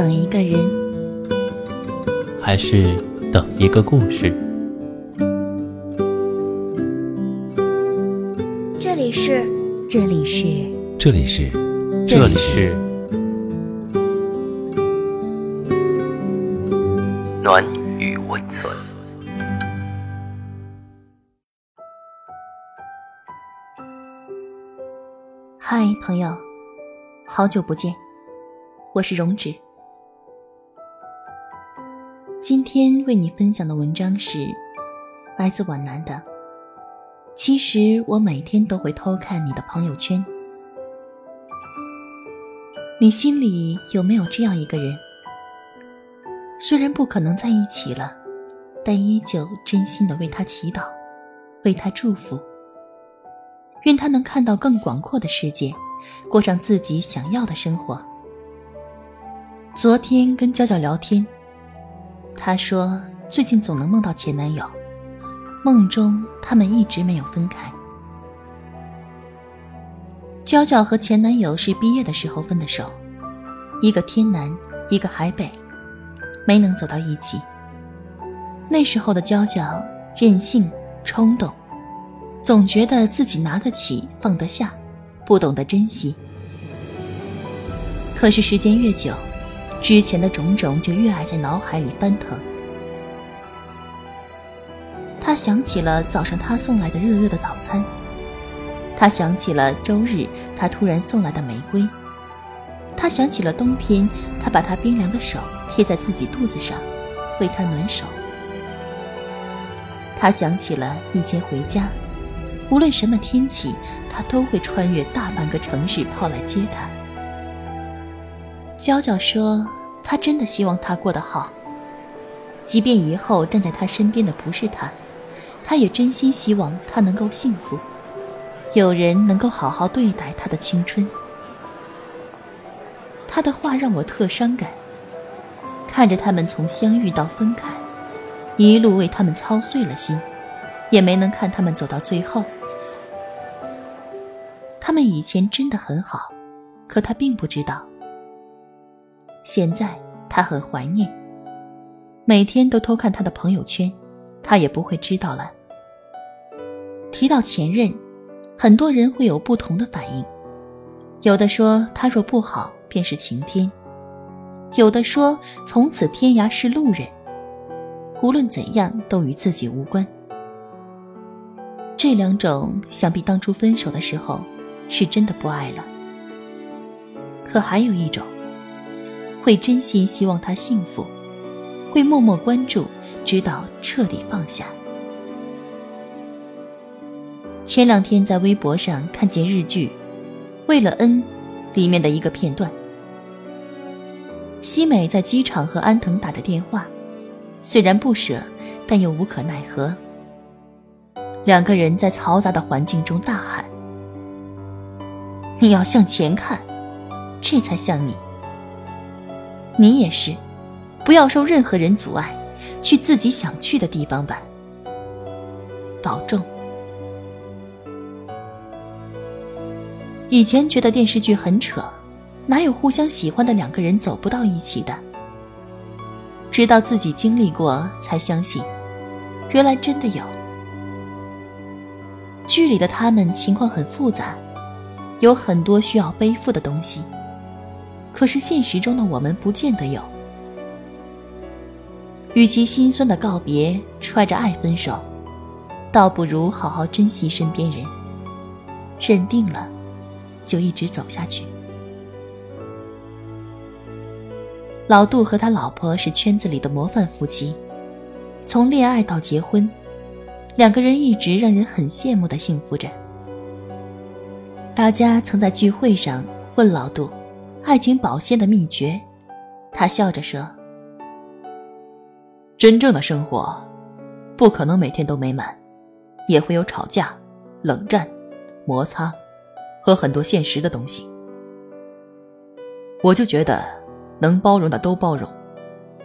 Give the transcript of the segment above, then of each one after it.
等一个人，还是等一个故事？这里是，这里是，这里是，这里是暖与温存。嗨，朋友，好久不见，我是荣止。今天为你分享的文章是来自皖南的。其实我每天都会偷看你的朋友圈，你心里有没有这样一个人？虽然不可能在一起了，但依旧真心的为他祈祷，为他祝福。愿他能看到更广阔的世界，过上自己想要的生活。昨天跟娇娇聊天，她说最近总能梦到前男友，梦中他们一直没有分开。娇娇和前男友是毕业的时候分的手，一个天南，一个海北，没能走到一起。那时候的娇娇任性冲动。总觉得自己拿得起放得下，不懂得珍惜。可是时间越久，之前的种种就越爱在脑海里翻腾。他想起了早上他送来的热热的早餐，他想起了周日他突然送来的玫瑰，他想起了冬天他把他冰凉的手贴在自己肚子上，为他暖手。他想起了以前回家。无论什么天气，他都会穿越大半个城市跑来接他。娇娇说：“她真的希望他过得好，即便以后站在他身边的不是他，她也真心希望他能够幸福，有人能够好好对待他的青春。”他的话让我特伤感，看着他们从相遇到分开，一路为他们操碎了心，也没能看他们走到最后。他们以前真的很好，可他并不知道。现在他很怀念，每天都偷看他的朋友圈，他也不会知道了。提到前任，很多人会有不同的反应，有的说他若不好便是晴天，有的说从此天涯是路人。无论怎样，都与自己无关。这两种，想必当初分手的时候。是真的不爱了，可还有一种，会真心希望他幸福，会默默关注，直到彻底放下。前两天在微博上看见日剧《为了恩》里面的一个片段，西美在机场和安藤打着电话，虽然不舍，但又无可奈何。两个人在嘈杂的环境中大喊。你要向前看，这才像你。你也是，不要受任何人阻碍，去自己想去的地方吧。保重。以前觉得电视剧很扯，哪有互相喜欢的两个人走不到一起的？直到自己经历过，才相信，原来真的有。剧里的他们情况很复杂。有很多需要背负的东西，可是现实中的我们不见得有。与其心酸的告别，揣着爱分手，倒不如好好珍惜身边人。认定了，就一直走下去。老杜和他老婆是圈子里的模范夫妻，从恋爱到结婚，两个人一直让人很羡慕的幸福着。大家曾在聚会上问老杜：“爱情保鲜的秘诀。”他笑着说：“真正的生活，不可能每天都美满，也会有吵架、冷战、摩擦，和很多现实的东西。我就觉得，能包容的都包容，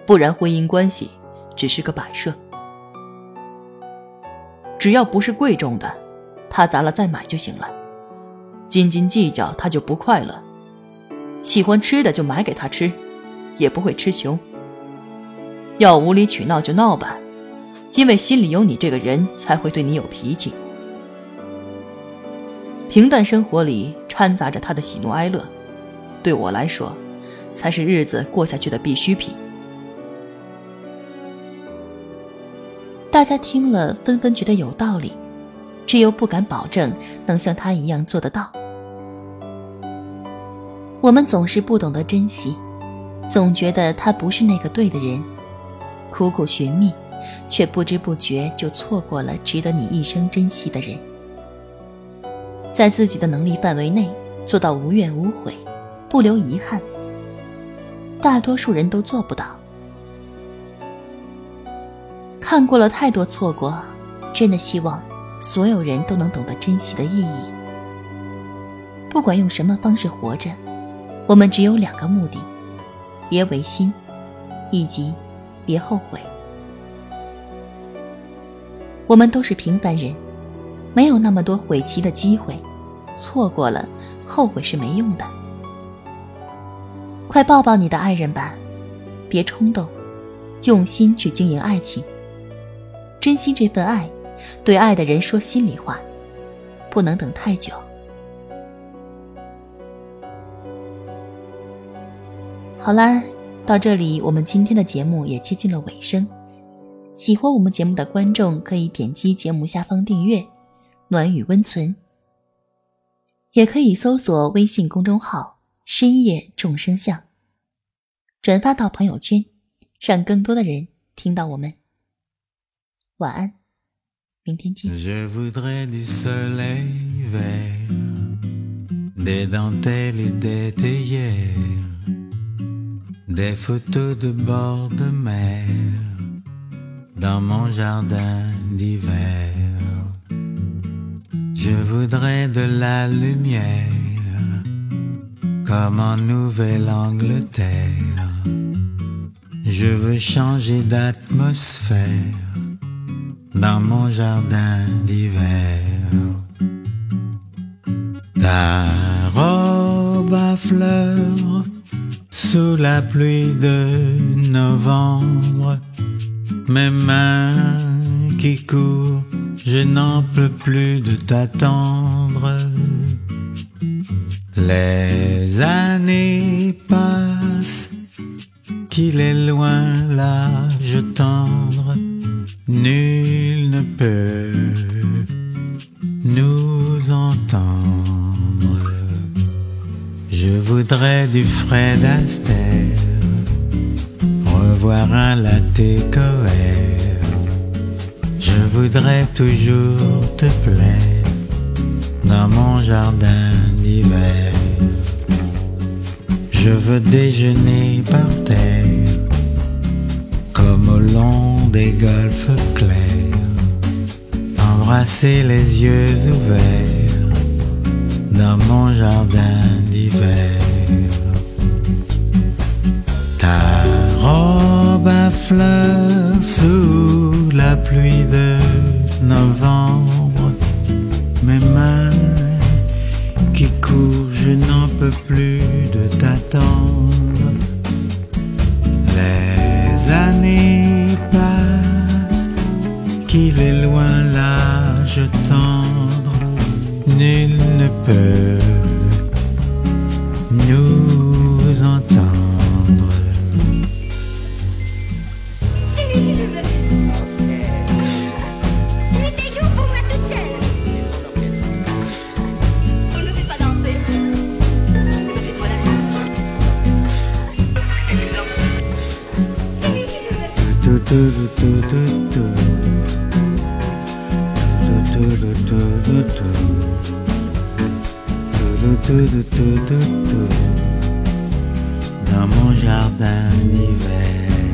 不然婚姻关系只是个摆设。只要不是贵重的，他砸了再买就行了。”斤斤计较，他就不快乐。喜欢吃的就买给他吃，也不会吃穷。要无理取闹就闹吧，因为心里有你这个人，才会对你有脾气。平淡生活里掺杂着他的喜怒哀乐，对我来说，才是日子过下去的必需品。大家听了，纷纷觉得有道理，却又不敢保证能像他一样做得到。我们总是不懂得珍惜，总觉得他不是那个对的人。苦苦寻觅，却不知不觉就错过了值得你一生珍惜的人。在自己的能力范围内做到无怨无悔，不留遗憾，大多数人都做不到。看过了太多错过，真的希望所有人都能懂得珍惜的意义。不管用什么方式活着，我们只有两个目的：别违心，以及。别后悔，我们都是平凡人，没有那么多悔棋的机会，错过了，后悔是没用的。快抱抱你的爱人吧，别冲动，用心去经营爱情，珍惜这份爱，对爱的人说心里话，不能等太久。好啦。到这里，我们今天的节目也接近了尾声。喜欢我们节目的观众可以点击节目下方订阅“暖与温存”，也可以搜索微信公众号“深夜众生相”，转发到朋友圈，让更多的人听到我们。晚安，明天见。Photos de bord de mer dans mon jardin d'hiver. Je voudrais de la lumière comme en Nouvelle-Angleterre. Je veux changer d'atmosphère dans mon jardin d'hiver. Ta robe à fleurs sous la pluie de novembre, mes mains qui courent, je n'en peux plus de t'attendre. Les années passent, qu'il est loin l'âge tendre, nul ne peut nous entendre. Je voudrais du Fred Astaire, revoir un latte coère. Je voudrais toujours te plaire dans mon jardin d'hiver. Je veux déjeuner par terre, comme au long des golfes clairs, embrasser les yeux ouverts dans mon jardin. Qu'il est loin l'âge tendre, nul ne peut dans mon jardin d'hiver.